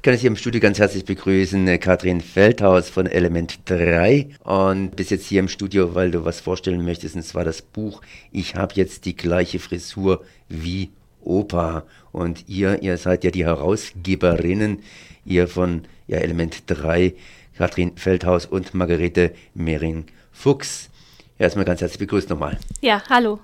Ich kann Sie im Studio ganz herzlich begrüßen, äh, Katrin Feldhaus von Element 3 und bis jetzt hier im Studio, weil du was vorstellen möchtest, und zwar das Buch Ich habe jetzt die gleiche Frisur wie Opa und ihr, ihr seid ja die Herausgeberinnen, ihr von ja, Element 3, Katrin Feldhaus und Margarete Mehring-Fuchs. Erstmal ganz herzlich begrüßt nochmal. Ja, hallo.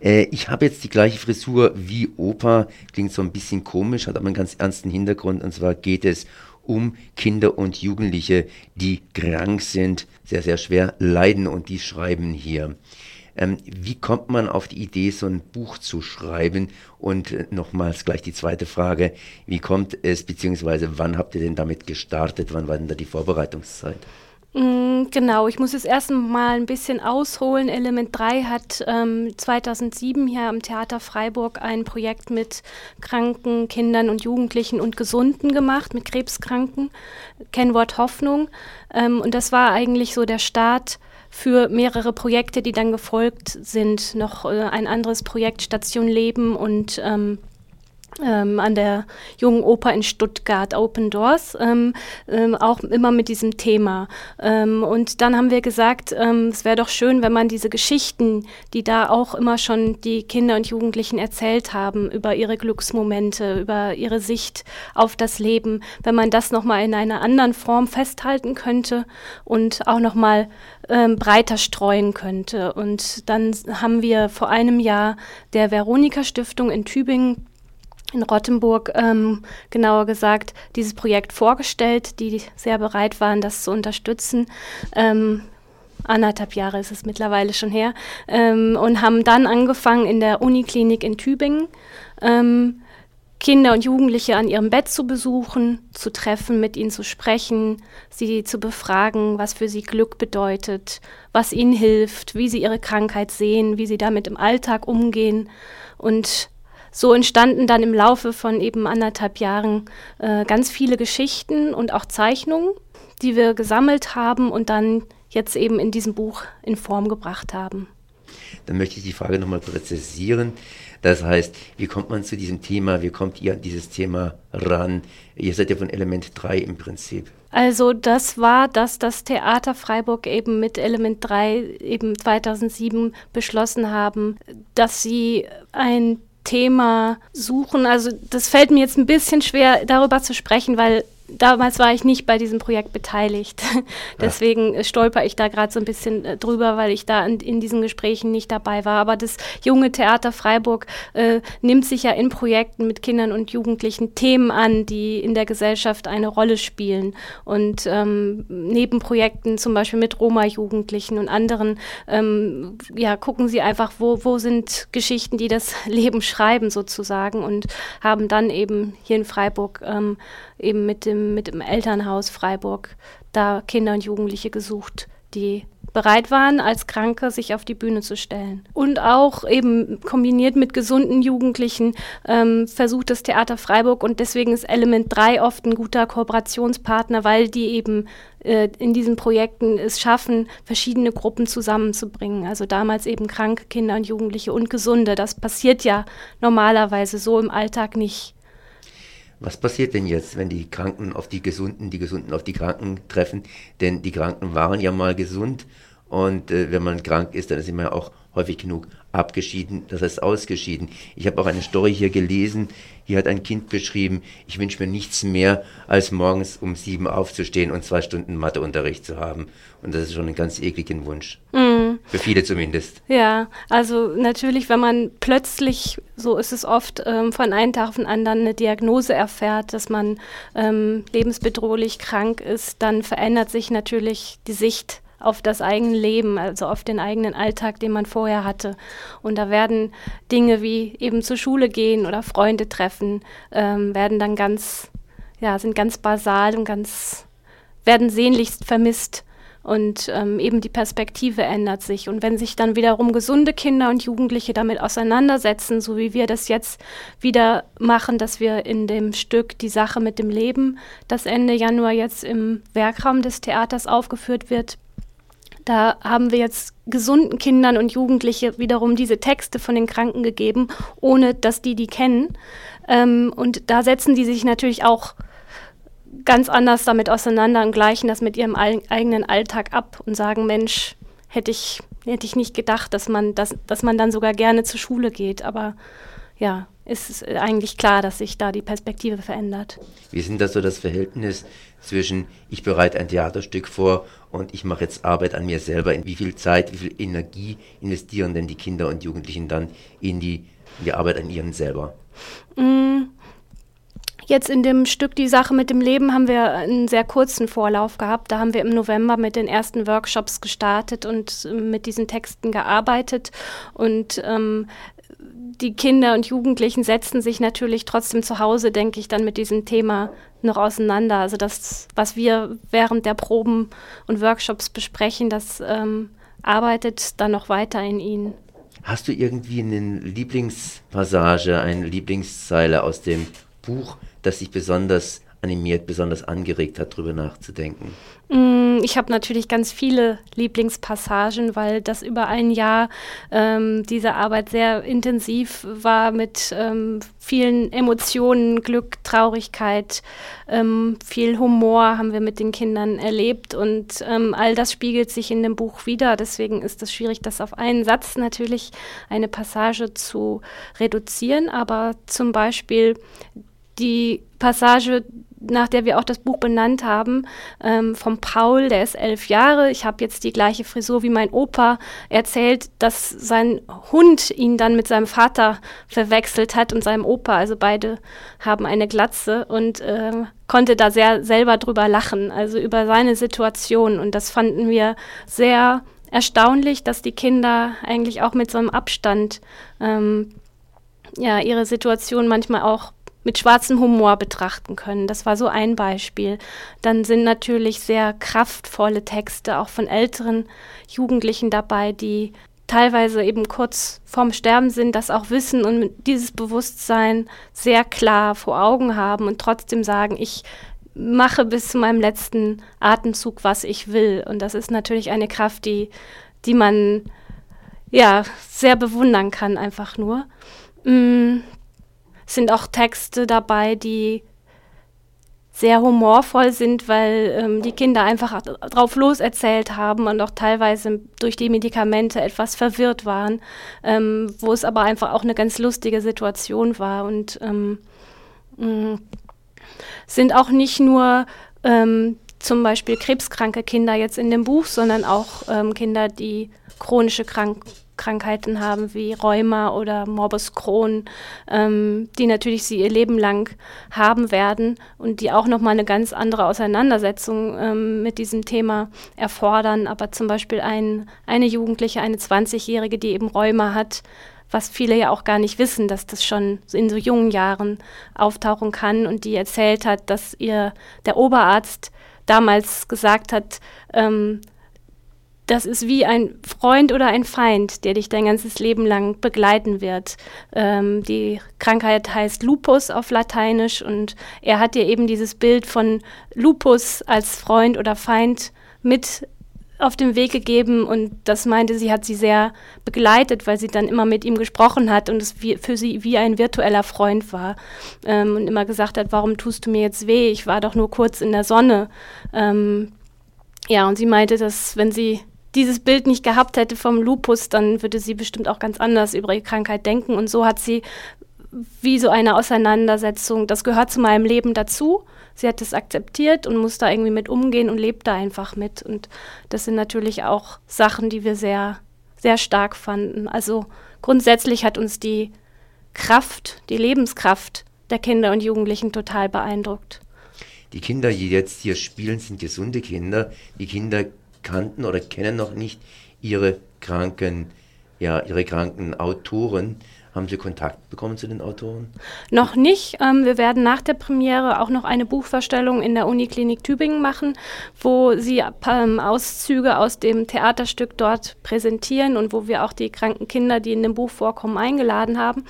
Äh, ich habe jetzt die gleiche Frisur wie Opa. Klingt so ein bisschen komisch, hat aber einen ganz ernsten Hintergrund. Und zwar geht es um Kinder und Jugendliche, die krank sind, sehr, sehr schwer leiden und die schreiben hier. Ähm, wie kommt man auf die Idee, so ein Buch zu schreiben? Und äh, nochmals gleich die zweite Frage, wie kommt es, beziehungsweise wann habt ihr denn damit gestartet? Wann war denn da die Vorbereitungszeit? Mm, genau, ich muss jetzt erst mal ein bisschen ausholen. Element 3 hat ähm, 2007 hier am Theater Freiburg ein Projekt mit kranken Kindern und Jugendlichen und Gesunden gemacht, mit Krebskranken. Kennwort Hoffnung. Ähm, und das war eigentlich so der Start für mehrere Projekte, die dann gefolgt sind. Noch äh, ein anderes Projekt Station Leben und ähm, ähm, an der Jungen Oper in Stuttgart, Open Doors, ähm, ähm, auch immer mit diesem Thema. Ähm, und dann haben wir gesagt, ähm, es wäre doch schön, wenn man diese Geschichten, die da auch immer schon die Kinder und Jugendlichen erzählt haben, über ihre Glücksmomente, über ihre Sicht auf das Leben, wenn man das nochmal in einer anderen Form festhalten könnte und auch nochmal ähm, breiter streuen könnte. Und dann haben wir vor einem Jahr der Veronika Stiftung in Tübingen in Rottenburg, ähm, genauer gesagt, dieses Projekt vorgestellt, die sehr bereit waren, das zu unterstützen. Ähm, anderthalb Jahre ist es mittlerweile schon her, ähm, und haben dann angefangen in der Uniklinik in Tübingen. Ähm, Kinder und Jugendliche an ihrem Bett zu besuchen, zu treffen, mit ihnen zu sprechen, sie zu befragen, was für sie Glück bedeutet, was ihnen hilft, wie sie ihre Krankheit sehen, wie sie damit im Alltag umgehen und so entstanden dann im Laufe von eben anderthalb Jahren äh, ganz viele Geschichten und auch Zeichnungen, die wir gesammelt haben und dann jetzt eben in diesem Buch in Form gebracht haben. Dann möchte ich die Frage nochmal präzisieren. Das heißt, wie kommt man zu diesem Thema? Wie kommt ihr an dieses Thema ran? Ihr seid ja von Element 3 im Prinzip. Also das war, dass das Theater Freiburg eben mit Element 3 eben 2007 beschlossen haben, dass sie ein Thema suchen. Also das fällt mir jetzt ein bisschen schwer, darüber zu sprechen, weil damals war ich nicht bei diesem Projekt beteiligt. Deswegen ja. stolper ich da gerade so ein bisschen äh, drüber, weil ich da in, in, diesen Gesprächen nicht dabei war. Aber das junge Theater Freiburg äh, nimmt sich ja in Projekten mit Kindern und Jugendlichen Themen an, die in der Gesellschaft eine Rolle spielen. Und ähm, neben Projekten, zum Beispiel mit Roma-Jugendlichen und anderen, ähm, ja, gucken sie einfach, wo, wo sind Geschichten, die das Leben schreiben sozusagen und haben dann eben hier in Freiburg ähm, eben mit dem, mit dem Elternhaus Freiburg da Kinder und Jugendliche gesucht, die bereit waren, als Kranke sich auf die Bühne zu stellen. Und auch eben kombiniert mit gesunden Jugendlichen ähm, versucht das Theater Freiburg und deswegen ist Element 3 oft ein guter Kooperationspartner, weil die eben äh, in diesen Projekten es schaffen, verschiedene Gruppen zusammenzubringen. Also damals eben kranke Kinder und Jugendliche und Gesunde. Das passiert ja normalerweise so im Alltag nicht. Was passiert denn jetzt, wenn die Kranken auf die Gesunden, die Gesunden auf die Kranken treffen? Denn die Kranken waren ja mal gesund und äh, wenn man krank ist, dann ist man ja auch häufig genug abgeschieden, das heißt ausgeschieden. Ich habe auch eine Story hier gelesen, hier hat ein Kind beschrieben, ich wünsche mir nichts mehr, als morgens um sieben aufzustehen und zwei Stunden Matheunterricht zu haben. Und das ist schon ein ganz ekligen Wunsch. Mm. Für viele zumindest. Ja, also natürlich, wenn man plötzlich, so ist es oft, ähm, von einem Tag auf den anderen eine Diagnose erfährt, dass man ähm, lebensbedrohlich krank ist, dann verändert sich natürlich die Sicht auf das eigene Leben, also auf den eigenen Alltag, den man vorher hatte. Und da werden Dinge wie eben zur Schule gehen oder Freunde treffen, ähm, werden dann ganz, ja, sind ganz basal und ganz, werden sehnlichst vermisst. Und ähm, eben die Perspektive ändert sich. Und wenn sich dann wiederum gesunde Kinder und Jugendliche damit auseinandersetzen, so wie wir das jetzt wieder machen, dass wir in dem Stück Die Sache mit dem Leben, das Ende Januar jetzt im Werkraum des Theaters aufgeführt wird, da haben wir jetzt gesunden Kindern und Jugendliche wiederum diese Texte von den Kranken gegeben, ohne dass die die kennen. Ähm, und da setzen die sich natürlich auch ganz anders damit auseinander und gleichen das mit ihrem eigenen Alltag ab und sagen, Mensch, hätte ich, hätte ich nicht gedacht, dass man, dass, dass man dann sogar gerne zur Schule geht. Aber ja, ist eigentlich klar, dass sich da die Perspektive verändert. Wie denn das so das Verhältnis zwischen ich bereite ein Theaterstück vor und ich mache jetzt Arbeit an mir selber? Wie viel Zeit, wie viel Energie investieren denn die Kinder und Jugendlichen dann in die, in die Arbeit an ihren selber? Mm. Jetzt in dem Stück Die Sache mit dem Leben haben wir einen sehr kurzen Vorlauf gehabt. Da haben wir im November mit den ersten Workshops gestartet und mit diesen Texten gearbeitet. Und ähm, die Kinder und Jugendlichen setzen sich natürlich trotzdem zu Hause, denke ich, dann mit diesem Thema noch auseinander. Also das, was wir während der Proben und Workshops besprechen, das ähm, arbeitet dann noch weiter in ihnen. Hast du irgendwie eine Lieblingspassage, eine Lieblingszeile aus dem Buch, das dich besonders animiert, besonders angeregt hat, darüber nachzudenken? Mm, ich habe natürlich ganz viele Lieblingspassagen, weil das über ein Jahr ähm, diese Arbeit sehr intensiv war mit ähm, vielen Emotionen, Glück, Traurigkeit, ähm, viel Humor haben wir mit den Kindern erlebt und ähm, all das spiegelt sich in dem Buch wieder. Deswegen ist es schwierig, das auf einen Satz natürlich eine Passage zu reduzieren, aber zum Beispiel die Passage, nach der wir auch das Buch benannt haben, ähm, vom Paul, der ist elf Jahre. Ich habe jetzt die gleiche Frisur wie mein Opa. erzählt, dass sein Hund ihn dann mit seinem Vater verwechselt hat und seinem Opa. Also beide haben eine Glatze und äh, konnte da sehr selber drüber lachen, also über seine Situation. Und das fanden wir sehr erstaunlich, dass die Kinder eigentlich auch mit so einem Abstand ähm, ja, ihre Situation manchmal auch mit schwarzem Humor betrachten können. Das war so ein Beispiel. Dann sind natürlich sehr kraftvolle Texte auch von älteren Jugendlichen dabei, die teilweise eben kurz vorm Sterben sind, das auch wissen und dieses Bewusstsein sehr klar vor Augen haben und trotzdem sagen, ich mache bis zu meinem letzten Atemzug, was ich will. Und das ist natürlich eine Kraft, die, die man ja sehr bewundern kann, einfach nur. Sind auch Texte dabei, die sehr humorvoll sind, weil ähm, die Kinder einfach drauf los erzählt haben und auch teilweise durch die Medikamente etwas verwirrt waren, ähm, wo es aber einfach auch eine ganz lustige Situation war. Und ähm, mm, sind auch nicht nur ähm, zum Beispiel krebskranke Kinder jetzt in dem Buch, sondern auch ähm, Kinder, die chronische Krankheiten Krankheiten haben wie Rheuma oder Morbus Crohn, ähm, die natürlich sie ihr Leben lang haben werden und die auch nochmal eine ganz andere Auseinandersetzung ähm, mit diesem Thema erfordern. Aber zum Beispiel ein, eine Jugendliche, eine 20-Jährige, die eben Rheuma hat, was viele ja auch gar nicht wissen, dass das schon in so jungen Jahren auftauchen kann und die erzählt hat, dass ihr der Oberarzt damals gesagt hat, ähm, das ist wie ein Freund oder ein Feind, der dich dein ganzes Leben lang begleiten wird. Ähm, die Krankheit heißt Lupus auf Lateinisch und er hat dir eben dieses Bild von Lupus als Freund oder Feind mit auf den Weg gegeben und das meinte sie, hat sie sehr begleitet, weil sie dann immer mit ihm gesprochen hat und es für sie wie ein virtueller Freund war ähm, und immer gesagt hat, warum tust du mir jetzt weh? Ich war doch nur kurz in der Sonne. Ähm, ja, und sie meinte, dass wenn sie dieses Bild nicht gehabt hätte vom Lupus, dann würde sie bestimmt auch ganz anders über ihre Krankheit denken. Und so hat sie wie so eine Auseinandersetzung, das gehört zu meinem Leben dazu. Sie hat es akzeptiert und muss da irgendwie mit umgehen und lebt da einfach mit. Und das sind natürlich auch Sachen, die wir sehr, sehr stark fanden. Also grundsätzlich hat uns die Kraft, die Lebenskraft der Kinder und Jugendlichen total beeindruckt. Die Kinder, die jetzt hier spielen, sind gesunde Kinder. Die Kinder kannten oder kennen noch nicht ihre kranken, ja, ihre kranken Autoren. Haben Sie Kontakt bekommen zu den Autoren? Noch nicht. Ähm, wir werden nach der Premiere auch noch eine Buchverstellung in der Uniklinik Tübingen machen, wo Sie ähm, Auszüge aus dem Theaterstück dort präsentieren und wo wir auch die kranken Kinder, die in dem Buch vorkommen, eingeladen haben.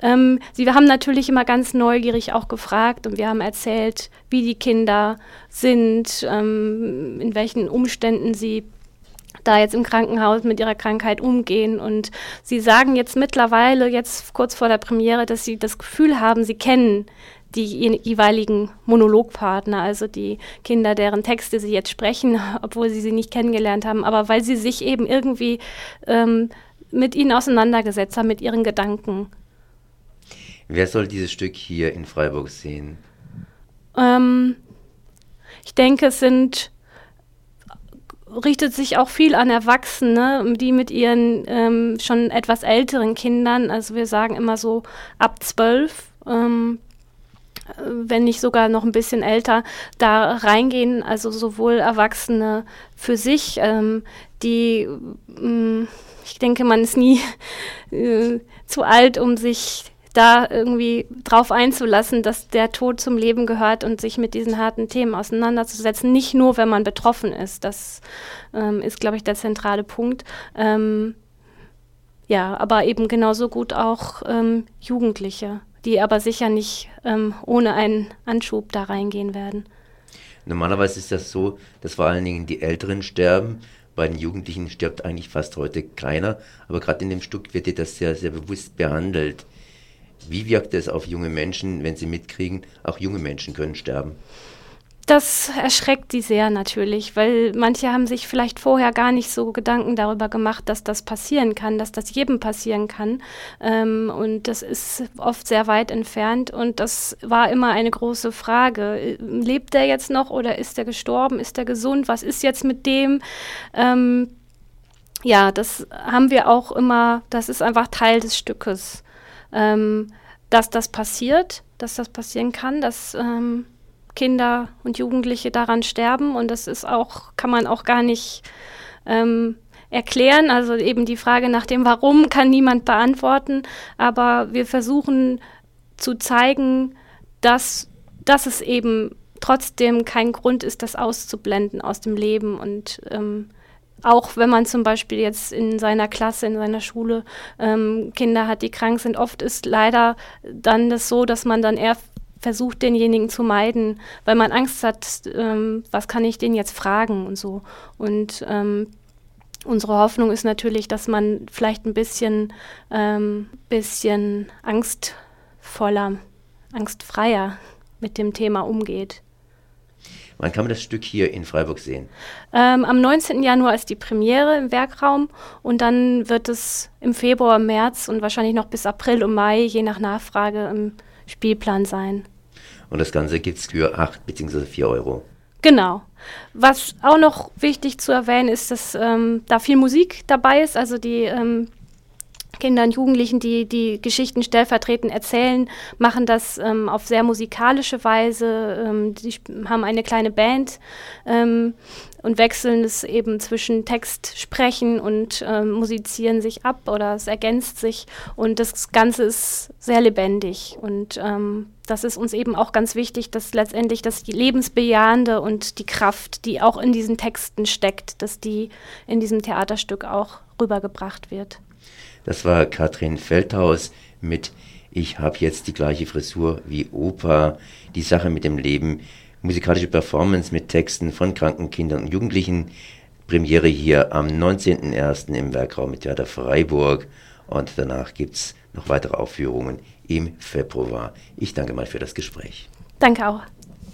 Ähm, Sie haben natürlich immer ganz neugierig auch gefragt und wir haben erzählt, wie die Kinder sind, ähm, in welchen Umständen sie da jetzt im Krankenhaus mit ihrer Krankheit umgehen. Und sie sagen jetzt mittlerweile, jetzt kurz vor der Premiere, dass sie das Gefühl haben, sie kennen die jeweiligen Monologpartner, also die Kinder, deren Texte sie jetzt sprechen, obwohl sie sie nicht kennengelernt haben, aber weil sie sich eben irgendwie ähm, mit ihnen auseinandergesetzt haben, mit ihren Gedanken. Wer soll dieses Stück hier in Freiburg sehen? Ähm, ich denke, es sind richtet sich auch viel an Erwachsene, die mit ihren ähm, schon etwas älteren Kindern, also wir sagen immer so ab zwölf, ähm, wenn nicht sogar noch ein bisschen älter, da reingehen, also sowohl Erwachsene für sich, ähm, die, mm, ich denke, man ist nie äh, zu alt, um sich da irgendwie drauf einzulassen, dass der Tod zum Leben gehört und sich mit diesen harten Themen auseinanderzusetzen. Nicht nur, wenn man betroffen ist. Das ähm, ist, glaube ich, der zentrale Punkt. Ähm, ja, aber eben genauso gut auch ähm, Jugendliche, die aber sicher nicht ähm, ohne einen Anschub da reingehen werden. Normalerweise ist das so, dass vor allen Dingen die Älteren sterben. Bei den Jugendlichen stirbt eigentlich fast heute keiner. Aber gerade in dem Stück wird das sehr, sehr bewusst behandelt. Wie wirkt es auf junge Menschen, wenn sie mitkriegen, auch junge Menschen können sterben? Das erschreckt sie sehr natürlich, weil manche haben sich vielleicht vorher gar nicht so Gedanken darüber gemacht, dass das passieren kann, dass das jedem passieren kann. Ähm, und das ist oft sehr weit entfernt. Und das war immer eine große Frage. Lebt er jetzt noch oder ist er gestorben? Ist er gesund? Was ist jetzt mit dem? Ähm, ja, das haben wir auch immer, das ist einfach Teil des Stückes ähm, dass das passiert, dass das passieren kann, dass ähm, Kinder und Jugendliche daran sterben. Und das ist auch, kann man auch gar nicht ähm, erklären. Also eben die Frage nach dem Warum kann niemand beantworten, aber wir versuchen zu zeigen, dass, dass es eben trotzdem kein Grund ist, das auszublenden aus dem Leben. Und ähm, auch wenn man zum Beispiel jetzt in seiner Klasse, in seiner Schule ähm, Kinder hat, die krank sind, oft ist leider dann das so, dass man dann eher versucht, denjenigen zu meiden, weil man Angst hat, ähm, was kann ich den jetzt fragen und so. Und ähm, unsere Hoffnung ist natürlich, dass man vielleicht ein bisschen, ähm, bisschen angstvoller, angstfreier mit dem Thema umgeht. Wann kann man das Stück hier in Freiburg sehen? Ähm, am 19. Januar ist die Premiere im Werkraum und dann wird es im Februar, März und wahrscheinlich noch bis April und Mai, je nach Nachfrage, im Spielplan sein. Und das Ganze gibt es für 8 bzw. 4 Euro. Genau. Was auch noch wichtig zu erwähnen ist, dass ähm, da viel Musik dabei ist. Also die ähm, Kinder und Jugendlichen, die die Geschichten stellvertretend erzählen, machen das ähm, auf sehr musikalische Weise. Ähm, die haben eine kleine Band ähm, und wechseln es eben zwischen Text sprechen und ähm, musizieren sich ab oder es ergänzt sich und das Ganze ist sehr lebendig und ähm, das ist uns eben auch ganz wichtig, dass letztendlich das Lebensbejahende und die Kraft, die auch in diesen Texten steckt, dass die in diesem Theaterstück auch rübergebracht wird. Das war Katrin Feldhaus mit Ich habe jetzt die gleiche Frisur wie Opa, die Sache mit dem Leben, musikalische Performance mit Texten von kranken Kindern und Jugendlichen. Premiere hier am 19.01. im Werkraum mit Theater Freiburg und danach gibt es noch weitere Aufführungen im Februar. Ich danke mal für das Gespräch. Danke auch.